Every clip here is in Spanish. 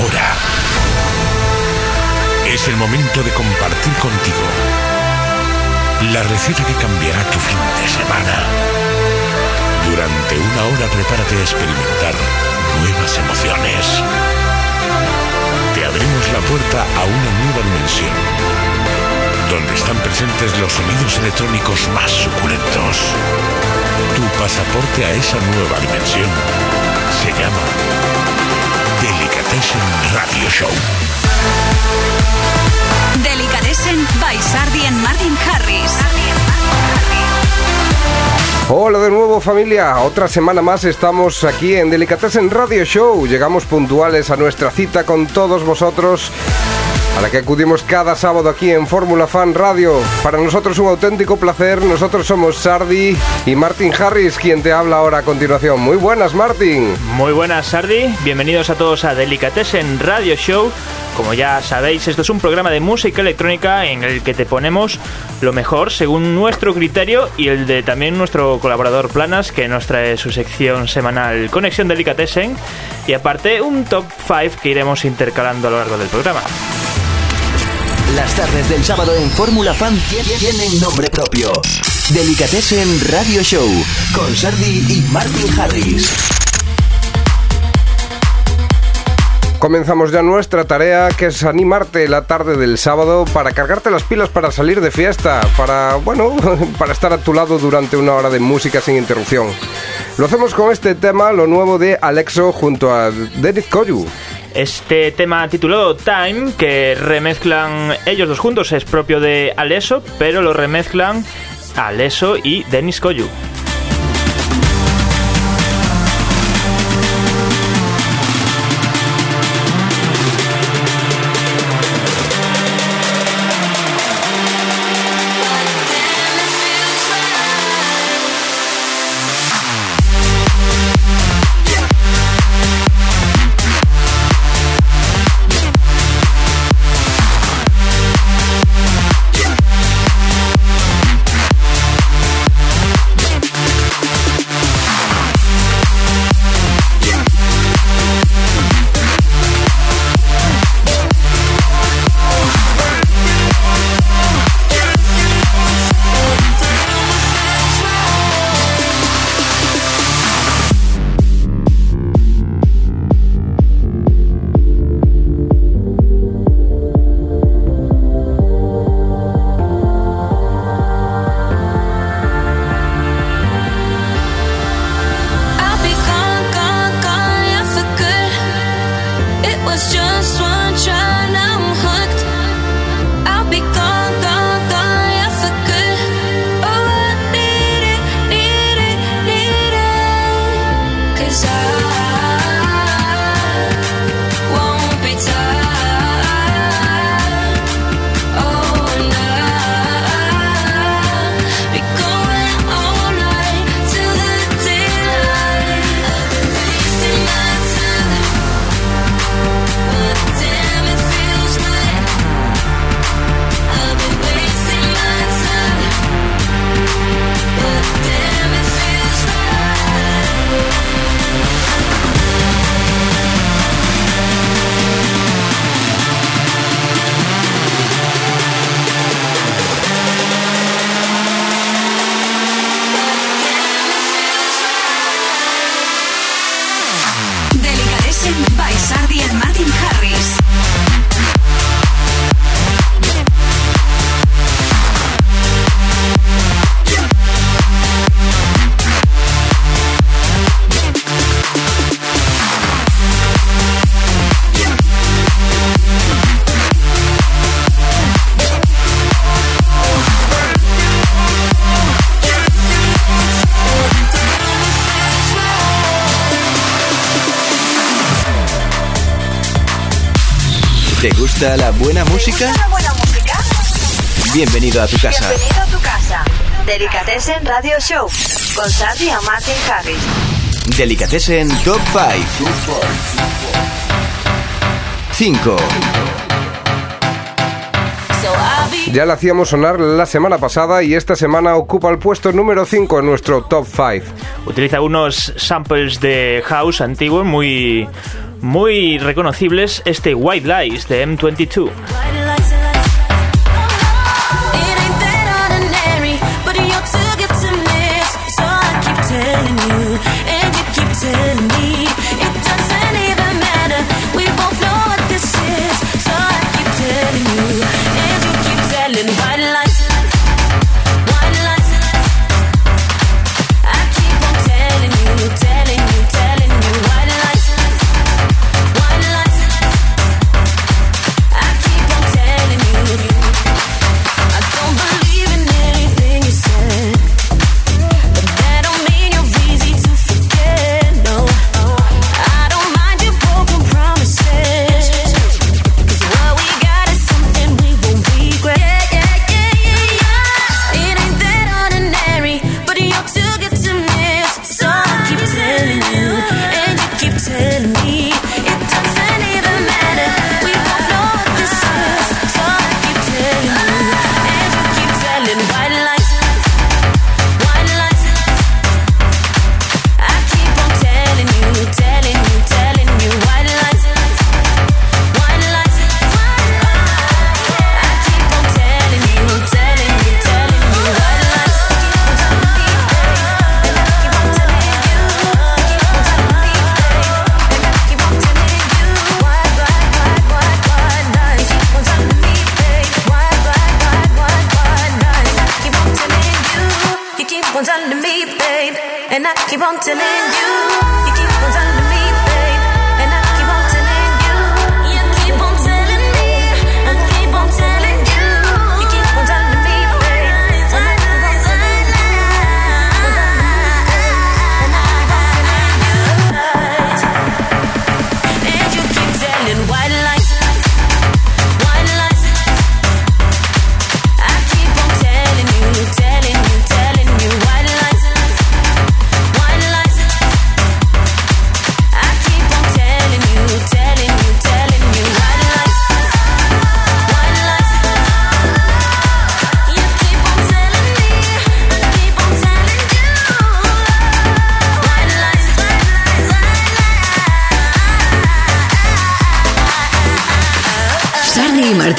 Ahora es el momento de compartir contigo la receta que cambiará tu fin de semana. Durante una hora prepárate a experimentar nuevas emociones. Te abrimos la puerta a una nueva dimensión, donde están presentes los sonidos electrónicos más suculentos. Tu pasaporte a esa nueva dimensión se llama Delicatessen Radio Show. Delicatessen by Sardi and Martin Harris. Hola de nuevo familia, otra semana más estamos aquí en Delicatessen Radio Show. Llegamos puntuales a nuestra cita con todos vosotros a la que acudimos cada sábado aquí en Fórmula Fan Radio. Para nosotros un auténtico placer, nosotros somos Sardi y Martin Harris, quien te habla ahora a continuación. Muy buenas, Martin. Muy buenas, Sardi. Bienvenidos a todos a Delicatessen Radio Show. Como ya sabéis, esto es un programa de música electrónica en el que te ponemos lo mejor según nuestro criterio y el de también nuestro colaborador Planas, que nos trae su sección semanal Conexión Delicatessen y aparte un top 5 que iremos intercalando a lo largo del programa. Las tardes del sábado en Fórmula Fan tienen nombre propio. Delicatessen Radio Show con Sardi y Martin Harris. Comenzamos ya nuestra tarea que es animarte la tarde del sábado para cargarte las pilas para salir de fiesta, para, bueno, para estar a tu lado durante una hora de música sin interrupción. Lo hacemos con este tema, lo nuevo de Alexo junto a Dennis Koyu. Este tema titulado Time, que remezclan ellos dos juntos, es propio de Aleso, pero lo remezclan Aleso y Dennis Koyu. La buena música? la buena música? Bienvenido a tu casa. Bienvenido a tu casa. Delicatessen Radio Show con Sardi y Martin Harris. Delicatessen Top 5. 5. Ya la hacíamos sonar la semana pasada y esta semana ocupa el puesto número 5 en nuestro top 5. Utiliza unos samples de house antiguos muy muy reconocibles este White Lies de M22.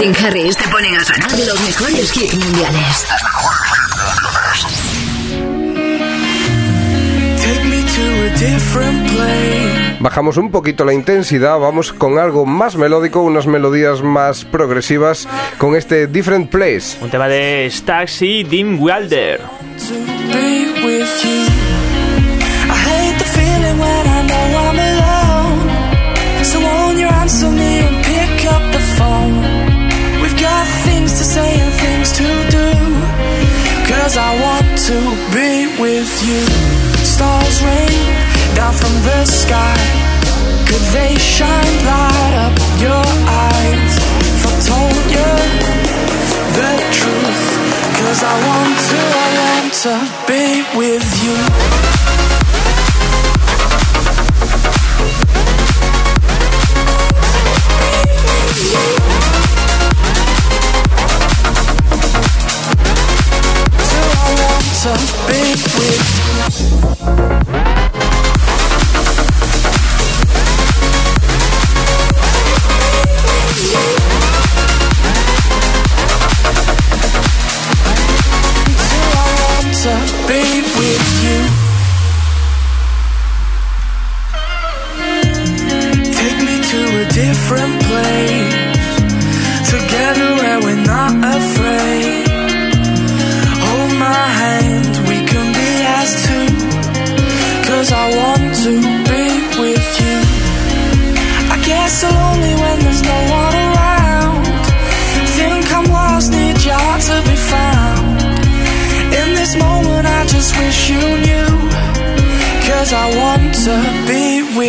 Harris te ponen a sonar los mejores hits mundiales. Bajamos un poquito la intensidad, vamos con algo más melódico, unas melodías más progresivas con este Different Place. Un tema de Staxi Dim Wilder. You. Stars rain down from the sky. Could they shine light up your eyes? If I told you the truth. Cause I want to, I want to be with you. to be with Thank you.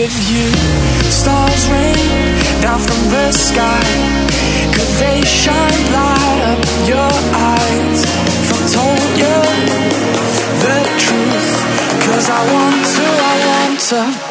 with you. Stars rain down from the sky. Could they shine light up your eyes? If I told you the truth, cause I want to, I want to.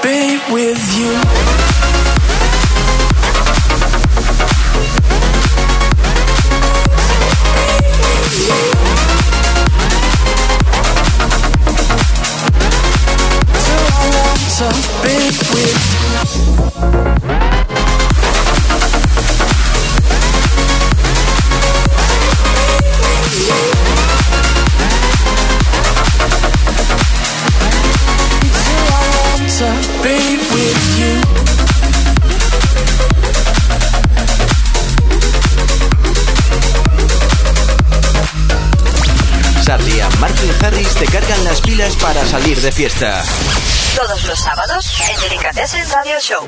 para salir de fiesta. Todos los sábados en Delicatessen Radio Show.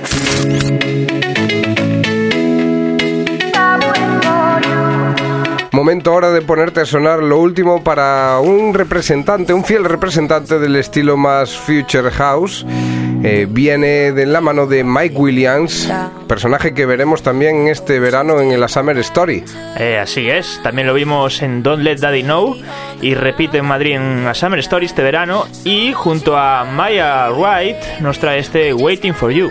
Momento ahora de ponerte a sonar lo último para un representante, un fiel representante del estilo más Future House eh, viene de la mano de Mike Williams, personaje que veremos también este verano en la Summer Story. Eh, así es, también lo vimos en Don't Let Daddy Know y repite en Madrid en la Summer Story este verano y junto a Maya Wright nos trae este Waiting for You.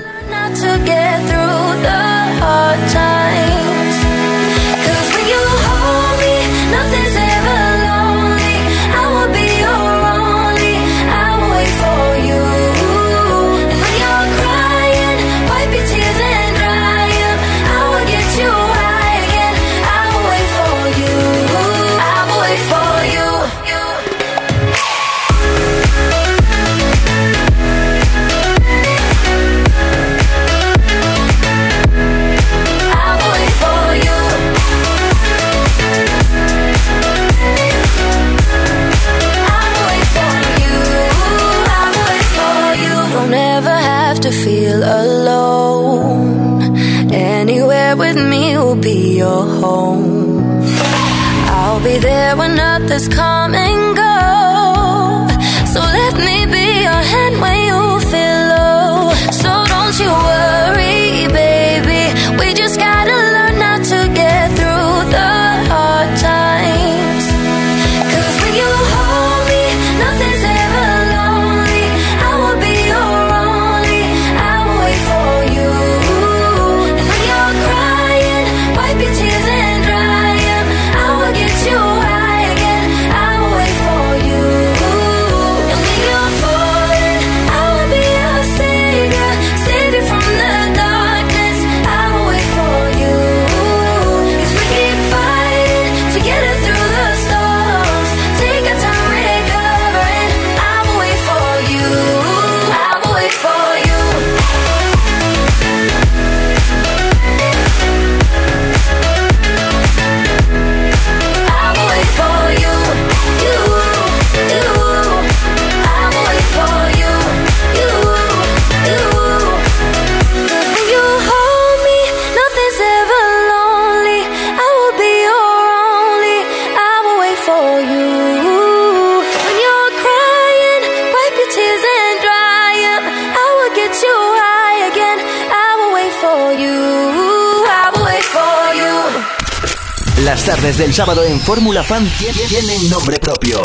las tardes del sábado en Fórmula Fan tienen nombre propio.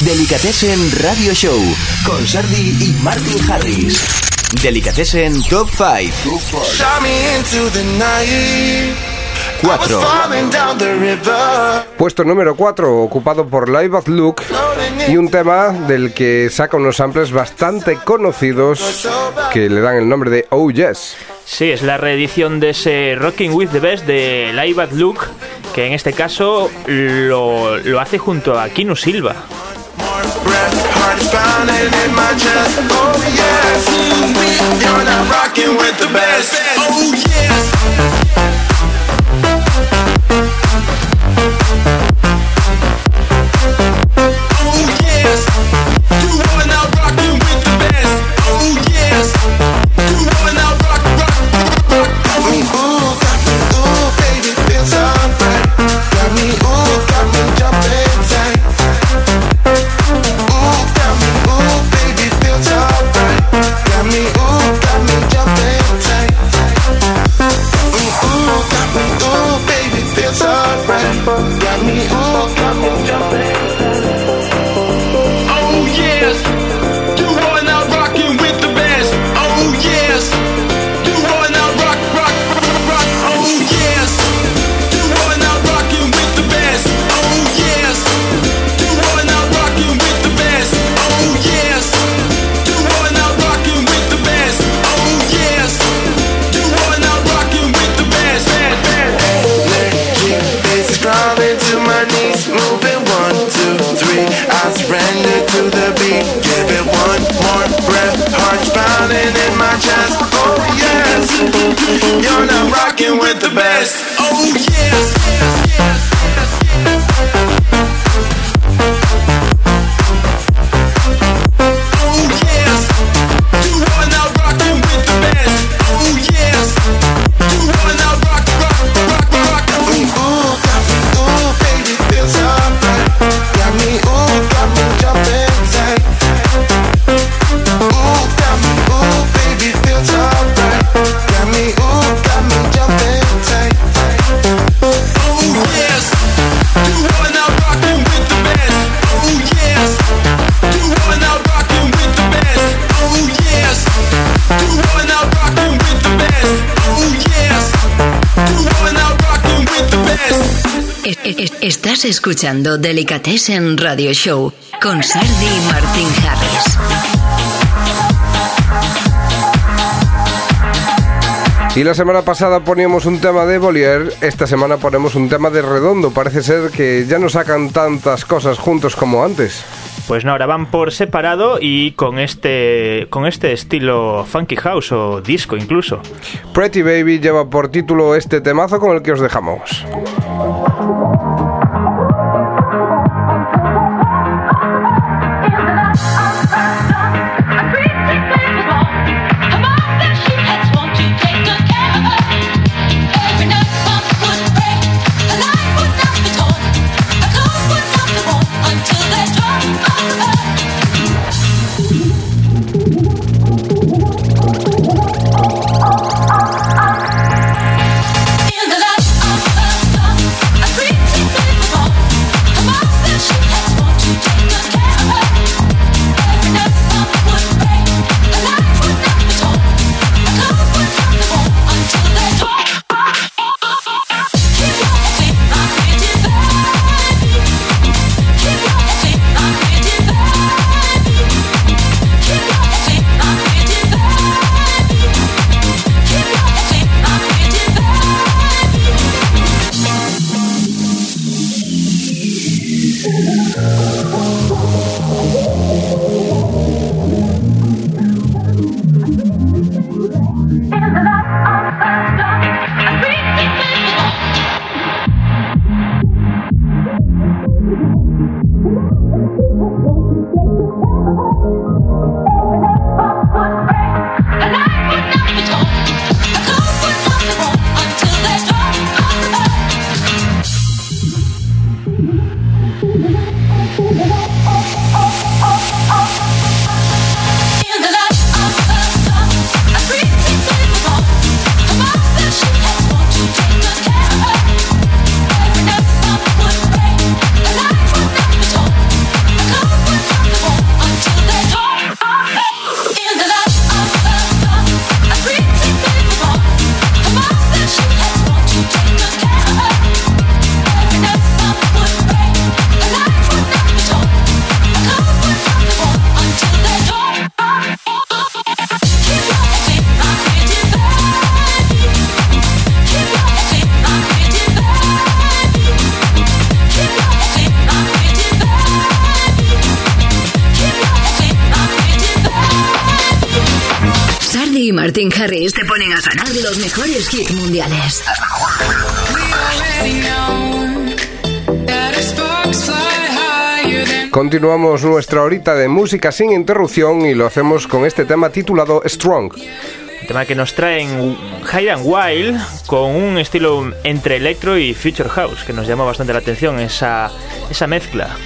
Delicatessen Radio Show con Sardi y Martin Harris. Delicatessen Top 5. 4. Puesto número 4, ocupado por Live at Look y un tema del que saca unos samples bastante conocidos que le dan el nombre de Oh Yes. Sí, es la reedición de ese Rocking with the Best de Live at Luke que en este caso lo, lo hace junto a Kino Silva. Oh, escuchando Delicatessen Radio Show con Sardi y Martín Harris. Y la semana pasada poníamos un tema de Bolier, esta semana ponemos un tema de Redondo. Parece ser que ya no sacan tantas cosas juntos como antes. Pues no, ahora van por separado y con este, con este estilo funky house o disco incluso. Pretty Baby lleva por título este temazo con el que os dejamos. Martín Harris te ponen a sonar los mejores hits mundiales. Continuamos nuestra horita de música sin interrupción y lo hacemos con este tema titulado Strong. Un tema que nos traen Hide and Wild con un estilo entre electro y future house que nos llama bastante la atención esa, esa mezcla.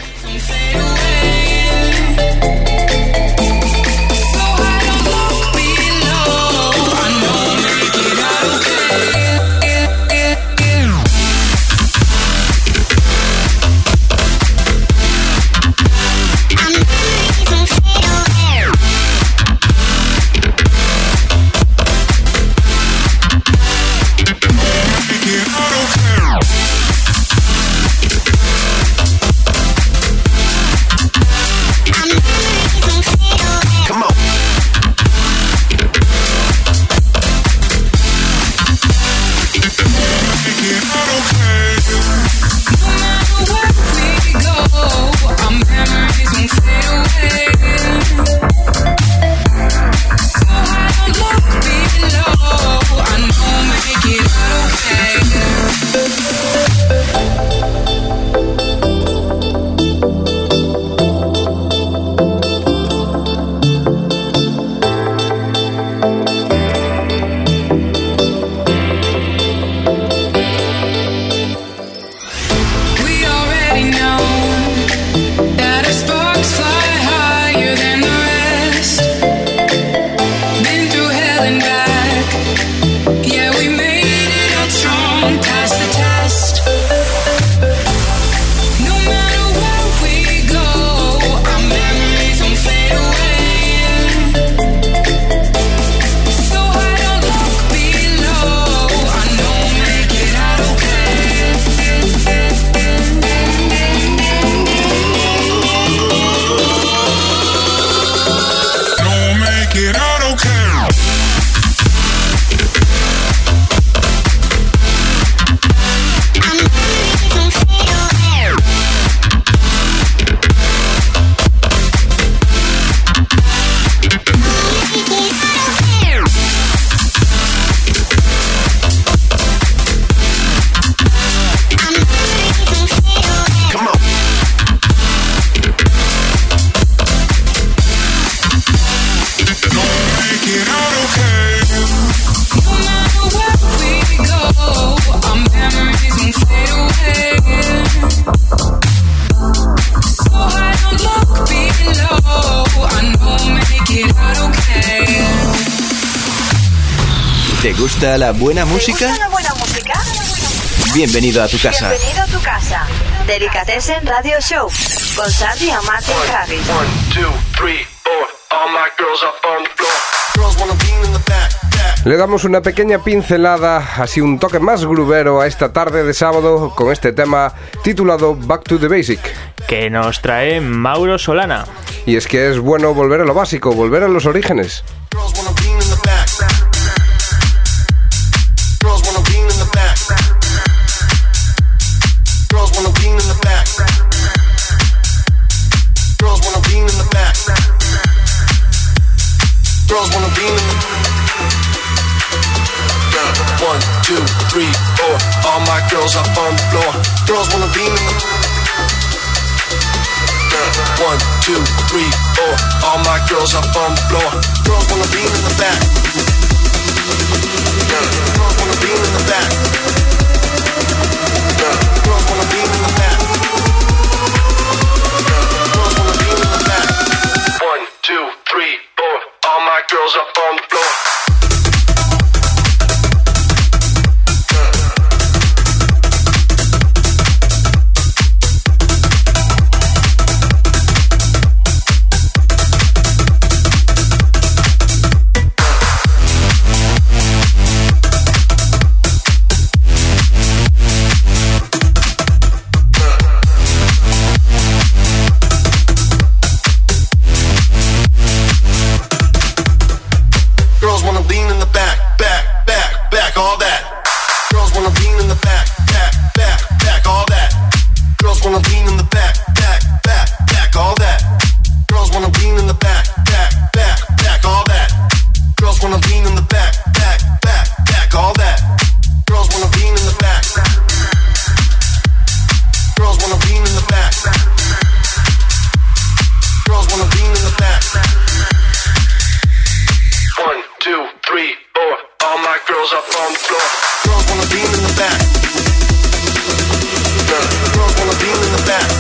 Gusta buena ¿Te música? gusta la buena música? Bienvenido a tu casa. Bienvenido a tu casa. Delicatessen Radio Show con Sandy y Martin Harris. One, two, three, four. All my girls up on the floor. Girls wanna be in the back. Le damos una pequeña pincelada, así un toque más grubero a esta tarde de sábado con este tema titulado Back to the Basic. que nos trae Mauro Solana. Y es que es bueno volver a lo básico, volver a los orígenes. Girls up on the floor. Girls wanna be in the back. Girls wanna be in the back. Girls wanna be in the back.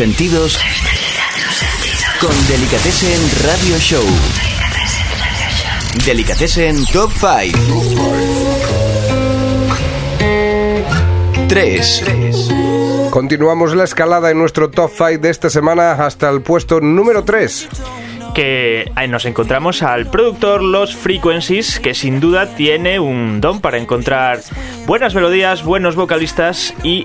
Sentidos con Delicatessen Radio Show. Delicatessen Top 5. 3. Continuamos la escalada en nuestro top 5 de esta semana hasta el puesto número 3. que ahí nos encontramos al productor Los Frequencies, que sin duda tiene un don para encontrar buenas melodías, buenos vocalistas y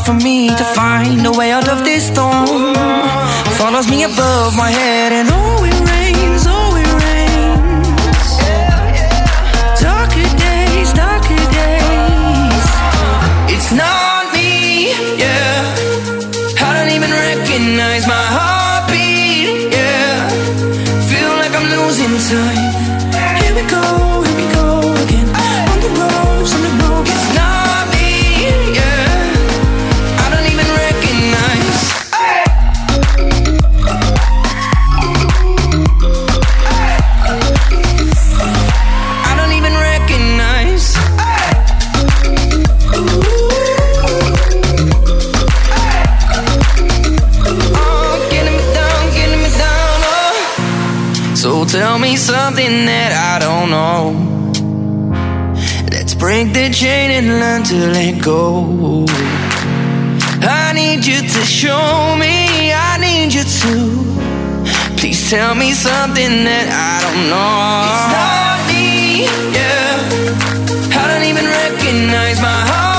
hard for me to find a way out of this storm. Follows me above my head, that I don't know. Let's break the chain and learn to let go. I need you to show me, I need you to. Please tell me something that I don't know. It's not me, yeah. I don't even recognize my heartbeat,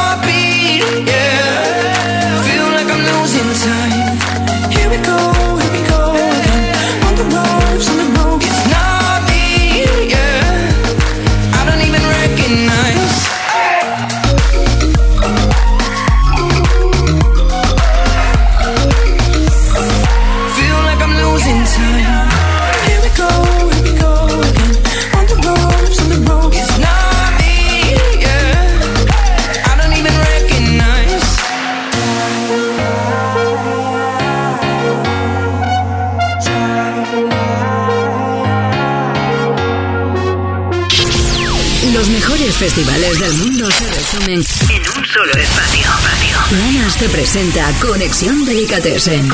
festivales del mundo se resumen en un solo espacio. Planas te presenta Conexión Delicatessen.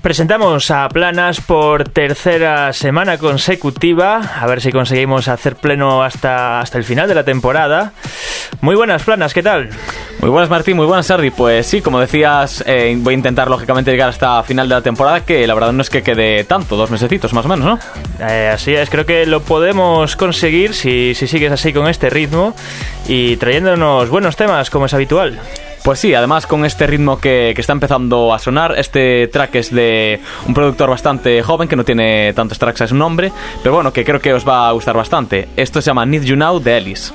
Presentamos a Planas por tercera semana consecutiva. A ver si conseguimos hacer pleno hasta, hasta el final de la temporada. Muy buenas, Planas, ¿qué tal? Muy buenas Martín, muy buenas Sardi. Pues sí, como decías, eh, voy a intentar lógicamente llegar hasta final de la temporada, que la verdad no es que quede tanto, dos mesecitos más o menos, ¿no? Eh, así es, creo que lo podemos conseguir si, si sigues así con este ritmo y trayéndonos buenos temas como es habitual. Pues sí, además con este ritmo que, que está empezando a sonar, este track es de un productor bastante joven que no tiene tantos tracks a su nombre, pero bueno, que creo que os va a gustar bastante. Esto se llama Need You Now de Ellis.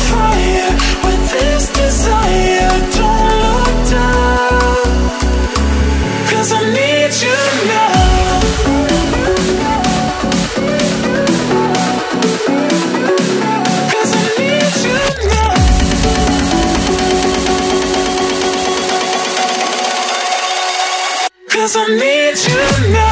Cause I need you now.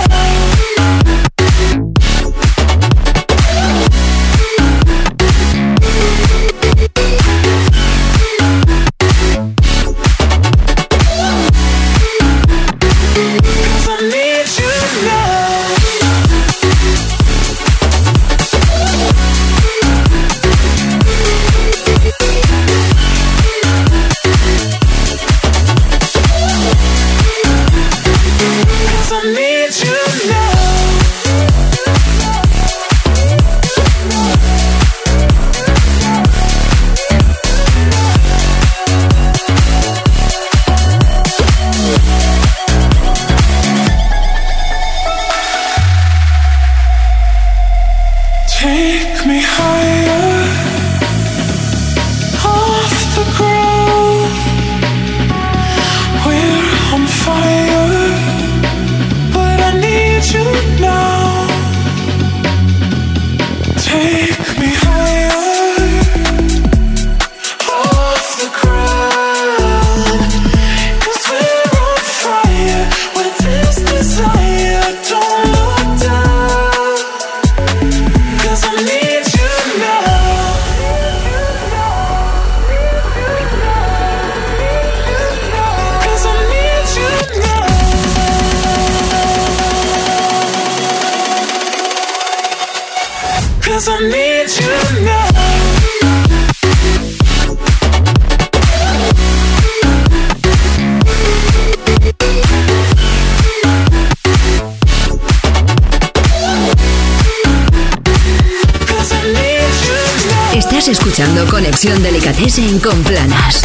Escuchando Conexión Delicatessen con Planas.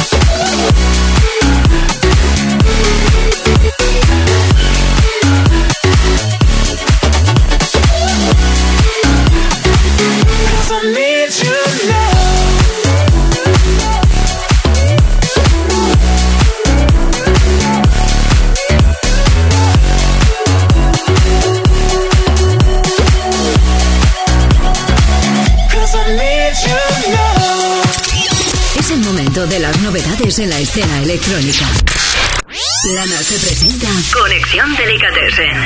Now. Es el momento de las novedades en la escena electrónica. Planas te presenta Conexión Delicatessen.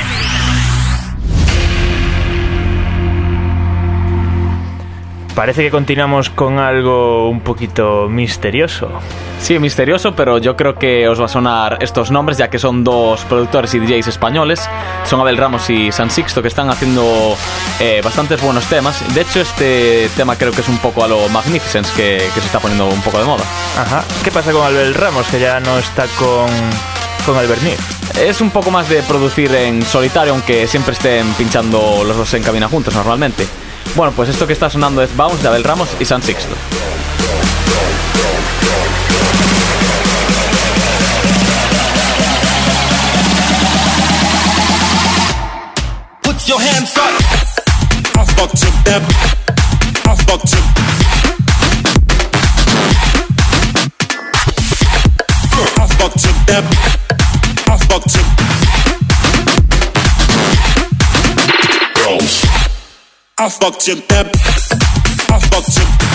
Parece que continuamos con algo un poquito misterioso. Sí, misterioso, pero yo creo que os va a sonar estos nombres, ya que son dos productores y DJs españoles. Son Abel Ramos y San Sixto, que están haciendo eh, bastantes buenos temas. De hecho, este tema creo que es un poco a lo Magnificence, que, que se está poniendo un poco de moda. Ajá. ¿Qué pasa con Abel Ramos, que ya no está con, con Albernir? Es un poco más de producir en solitario, aunque siempre estén pinchando los dos en cabina juntos normalmente. Bueno, pues esto que está sonando es Bounce de Abel Ramos y San Sixto. Your hands up. I fucked you, that. I fucked you. I fucked you, that. I fucked you. Bounce. I fucked you, that. I fucked you.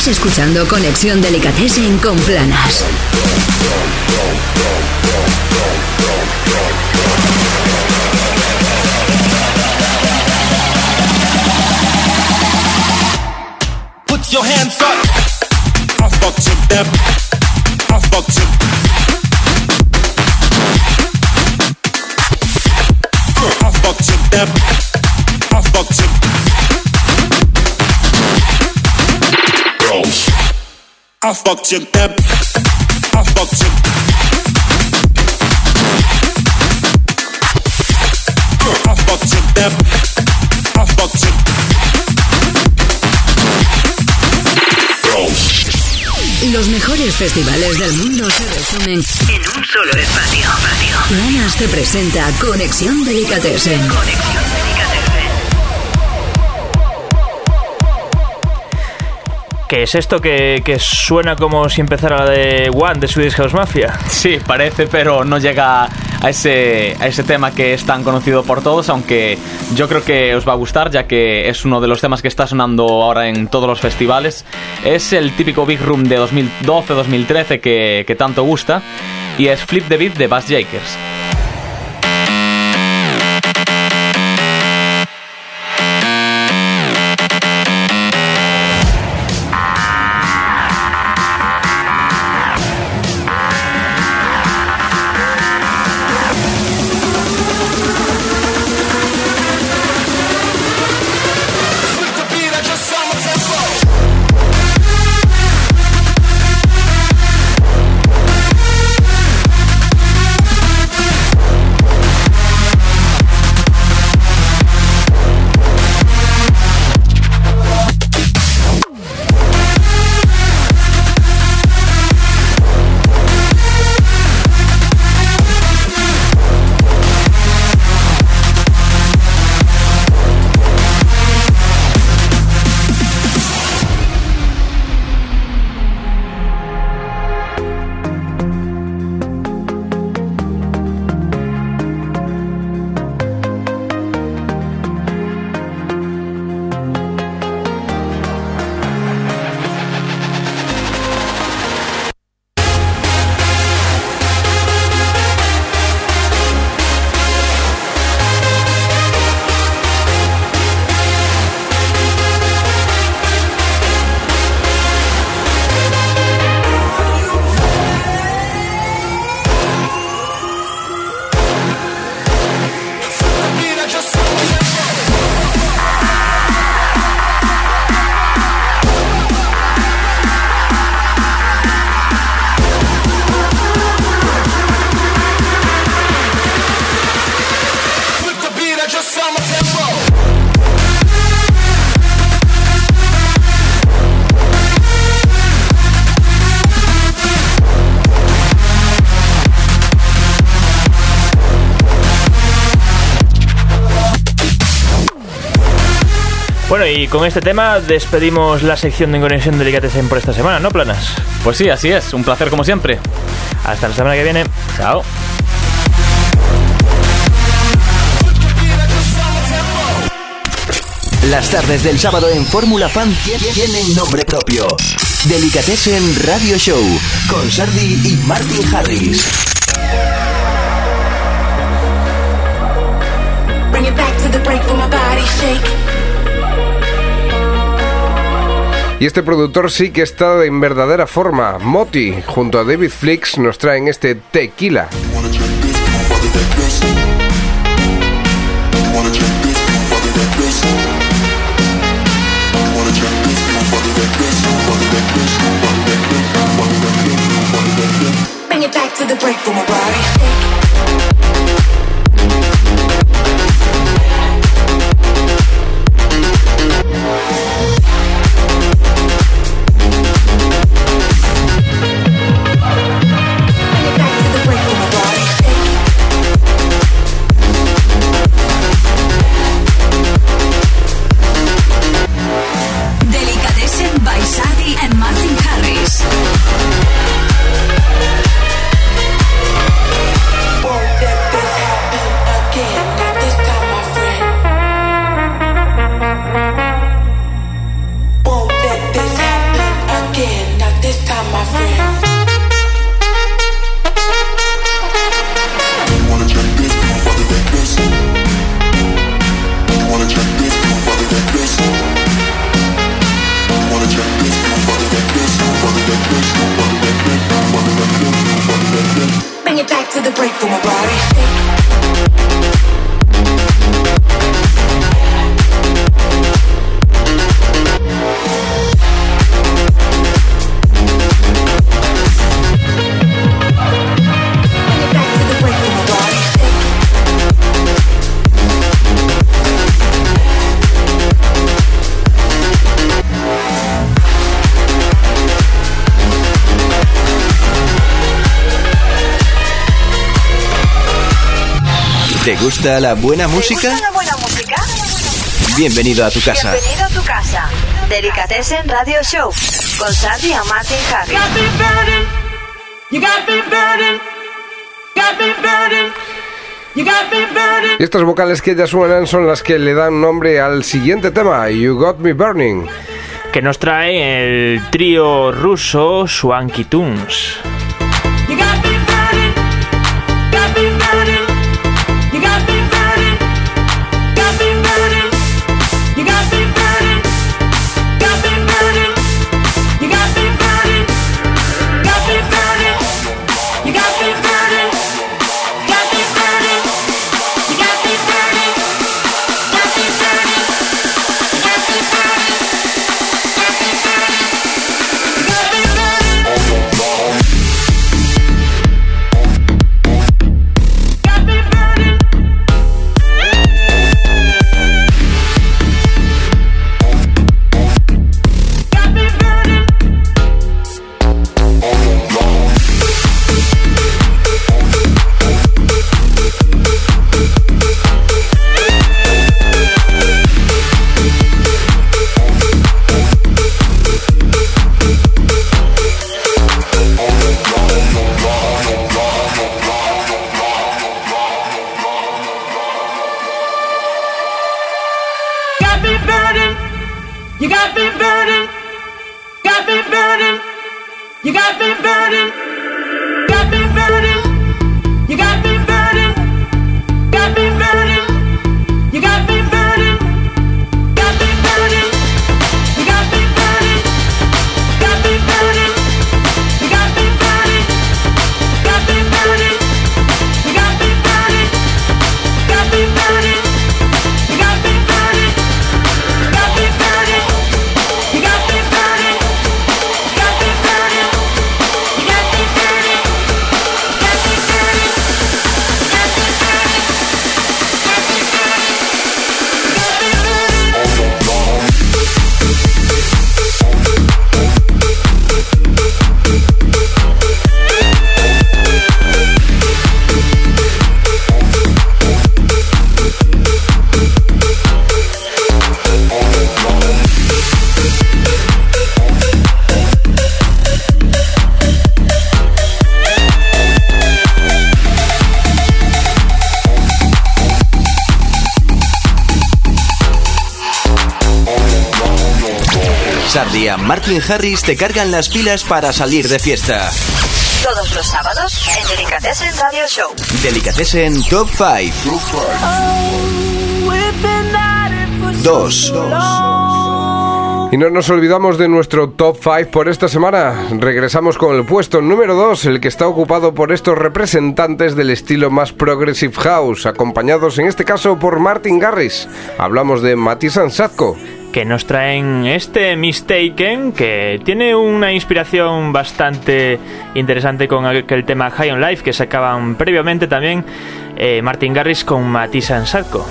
Estás escuchando Conexión Delicatessen con Planas. I fucked you, that. I fucked you. I fucked you, that. I fucked you. Bounce. Los mejores festivales del mundo se resumen en un solo espacio. Planas te presenta Conexión Delicatessen. ¿Qué es esto que, que suena como si empezara la de One de Swedish House Mafia? Sí, parece, pero no llega a ese, a ese tema que es tan conocido por todos, aunque yo creo que os va a gustar, ya que es uno de los temas que está sonando ahora en todos los festivales. Es el típico Big Room de 2012-2013 que, que tanto gusta, y es Flip the Beat de Bass Jakers. Y con este tema despedimos la sección de Conexión Delicatessen por esta semana, ¿no, Planas? Pues sí, así es. Un placer como siempre. Hasta la semana que viene. Chao. Las tardes del sábado en Fórmula Fan tie- tienen nombre propio. Delicatessen Radio Show con Sardi y Martin Harris. Bring it back to the break for my body shake. Y este productor sí que está en verdadera forma. Moti, junto a David Flix, nos traen este tequila. Gusta la buena música? ¿Te gusta la buena música? Bienvenido a tu casa. Bienvenido a tu casa. Delicatessen Radio Show con Sandy y Martin Harris. Y estas vocales que ya suenan son las que le dan nombre al siguiente tema, You Got Me Burning. Que nos trae el trío ruso Swanky Tunes. Sardi y Martin Harris te cargan las pilas para salir de fiesta. Todos los sábados en Delicatessen Radio Show. Delicatessen Top 5. 2. Y no nos olvidamos de nuestro top 5 por esta semana. Regresamos con el puesto número 2, el que está ocupado por estos representantes del estilo más progressive house, acompañados en este caso por Martin Garris. Hablamos de Matisse Sadko. Que nos traen este Mistaken, que tiene una inspiración bastante interesante con aquel tema High on Life que sacaban previamente también eh, Martin Garris con Matisse Sadko.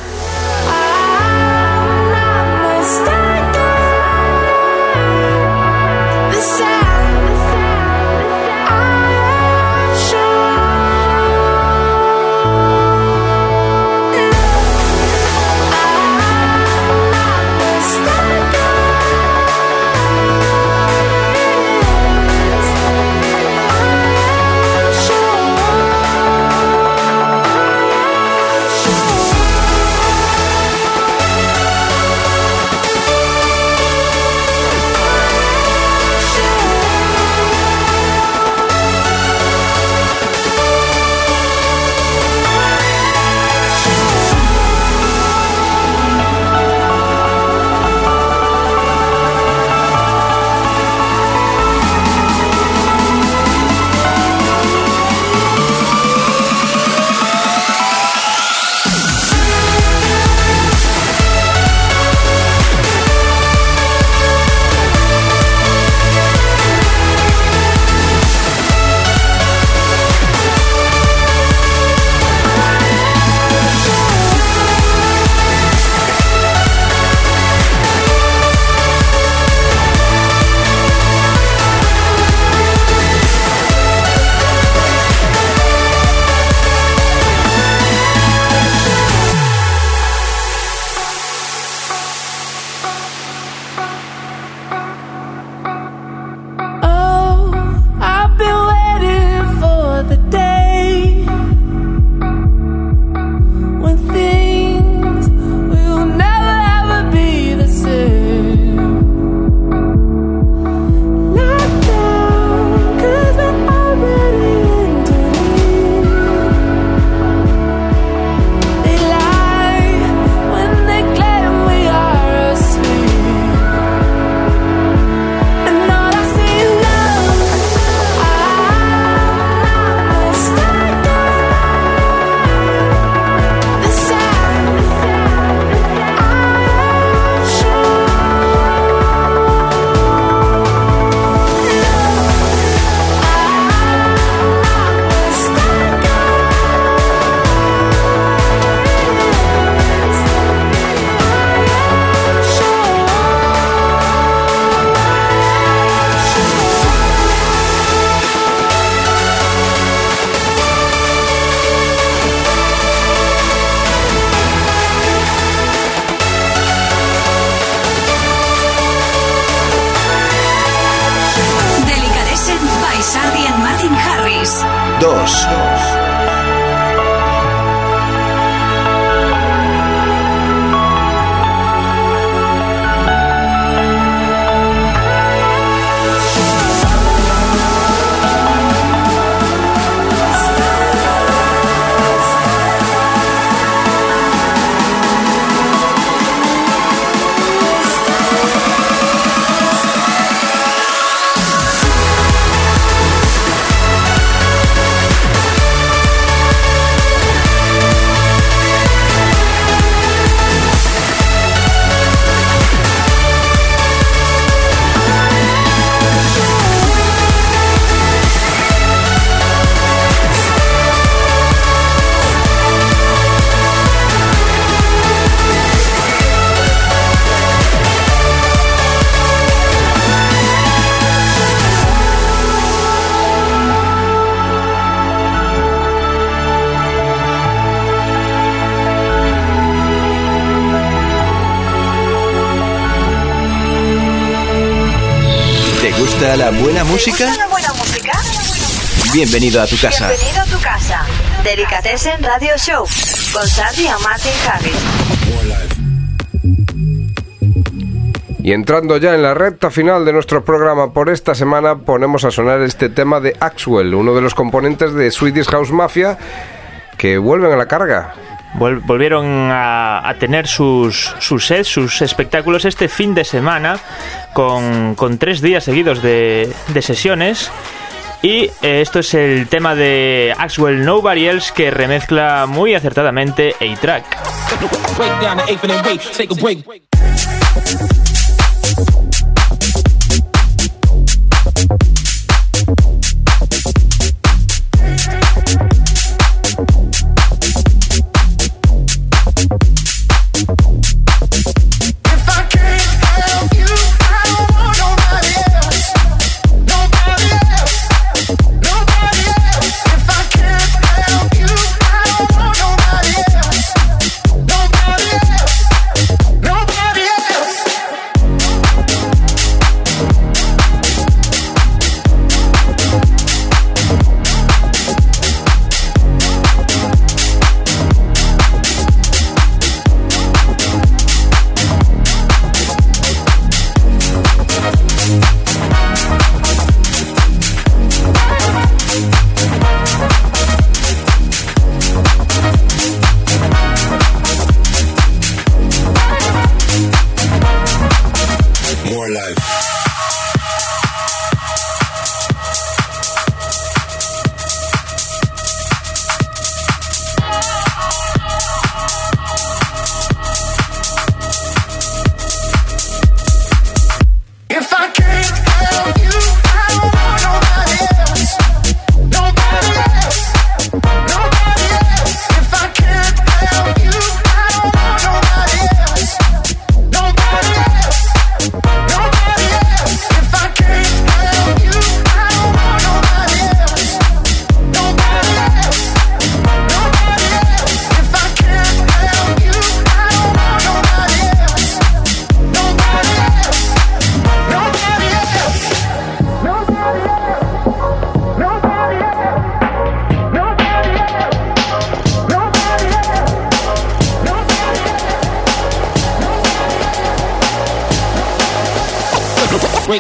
2. música? Bienvenido a tu casa. Bienvenido a tu casa. Delicatessen Radio Show con Sandy y Martin Harris. Y entrando ya en la recta final de nuestro programa por esta semana, ponemos a sonar este tema de Axwell, uno de los componentes de Swedish House Mafia, que vuelven a la carga volvieron a, tener sus, sus sets, sus espectáculos este fin de semana con, con tres días seguidos de, de sesiones. Y eh, esto es el tema de Axwell Nobody Else que remezcla muy acertadamente A-Track.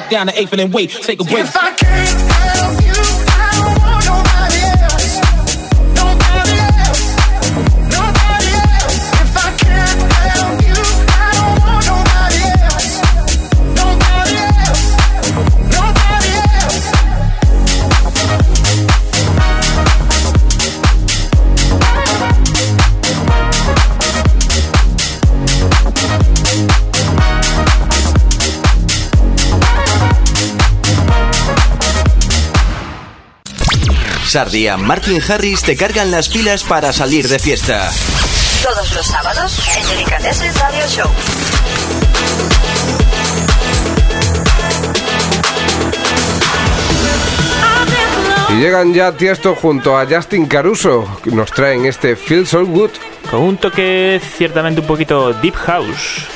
down the eighth and then wait, take a break. If I can't Sardia, Martin Harris te cargan las pilas para salir de fiesta. Todos los sábados en Delicatessen Radio Show. Y llegan ya Tiesto junto a Justin Caruso, que nos traen este Feel So Good. Con un toque ciertamente un poquito Deep House.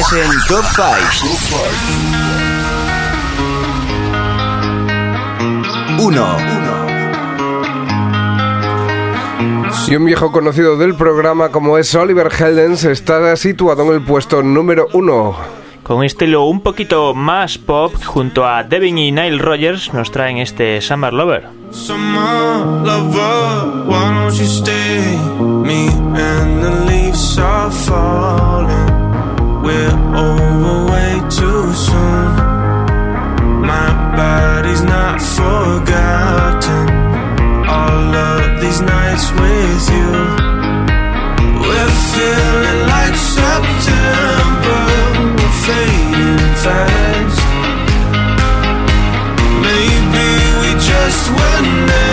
Delicatessen Top 5. 1. Y un viejo conocido del programa como es Oliver Heldens está situado en el puesto número uno. Con un estilo un poquito más pop, junto a Devin y Nile Rogers, nos traen este Summer Lover. Summer lover, why don't you stay? Me and the leaves are falling. We're over way too soon. My body's not forgotten. All of these nights with you. We're feeling like September. We're fading fast. Maybe we just were never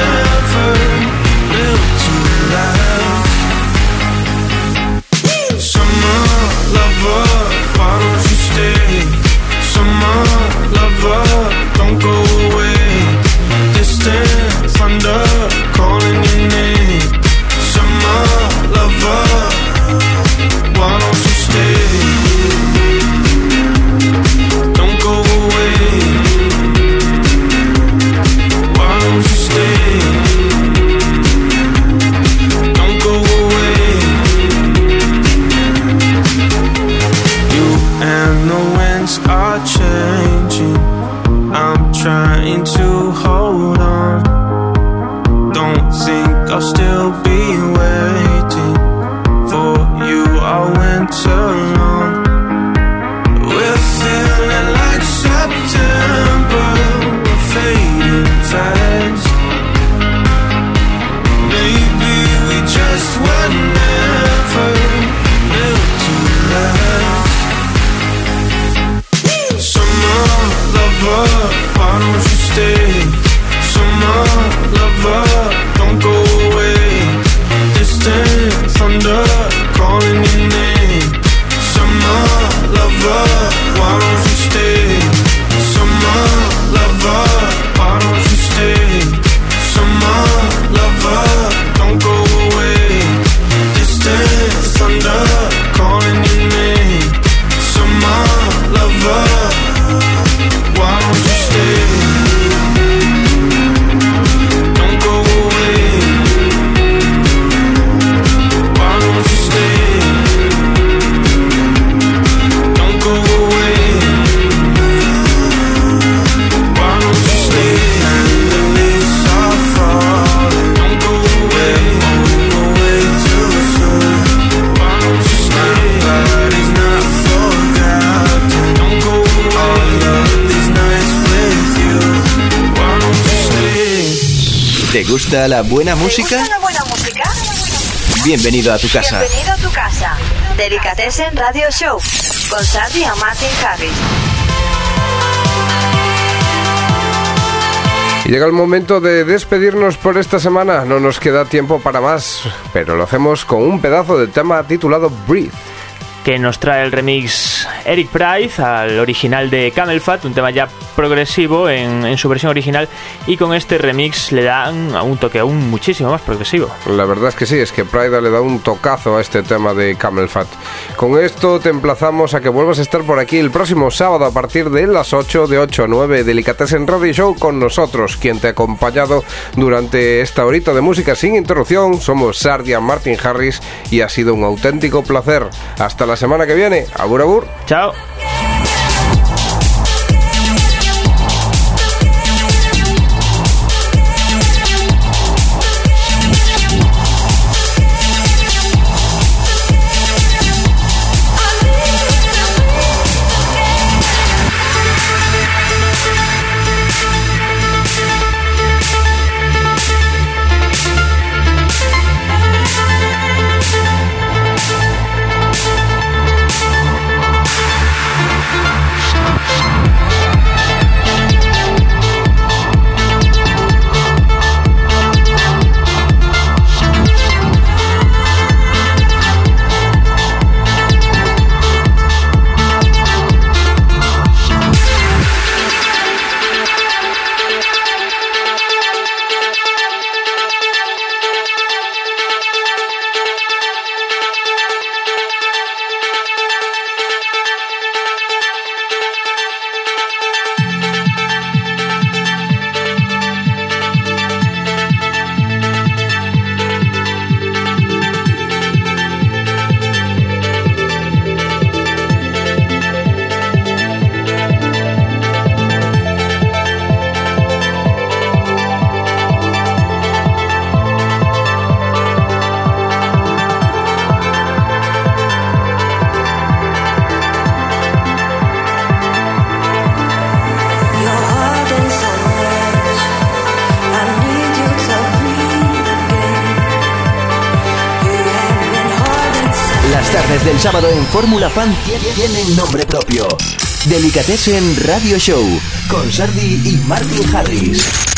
gusta la buena música? ¿Te gusta la buena música? Bienvenido a tu casa. Bienvenido a tu casa. Delicatessen Radio Show con Sandy y Martin Harris. Llega el momento de despedirnos por esta semana. No nos queda tiempo para más, pero lo hacemos con un pedazo de tema titulado Breathe. que nos trae el remix Eric Price al original de Camel Fat, un tema ya progresivo en, en su versión original y con este remix le dan a un toque aún muchísimo más progresivo. La verdad es que sí, es que Prida le da un tocazo a este tema de Camel Fat. Con esto te emplazamos a que vuelvas a estar por aquí el próximo sábado a partir de las 8 de 8 a 9 Delicatessen Radio Show con nosotros, quien te ha acompañado durante esta horita de música sin interrupción. Somos Sardia Martin Harris y ha sido un auténtico placer. Hasta la semana que viene. Abur abur. Chao. Nombre propio. Delicatessen Radio Show con Sardi y Martin Harris.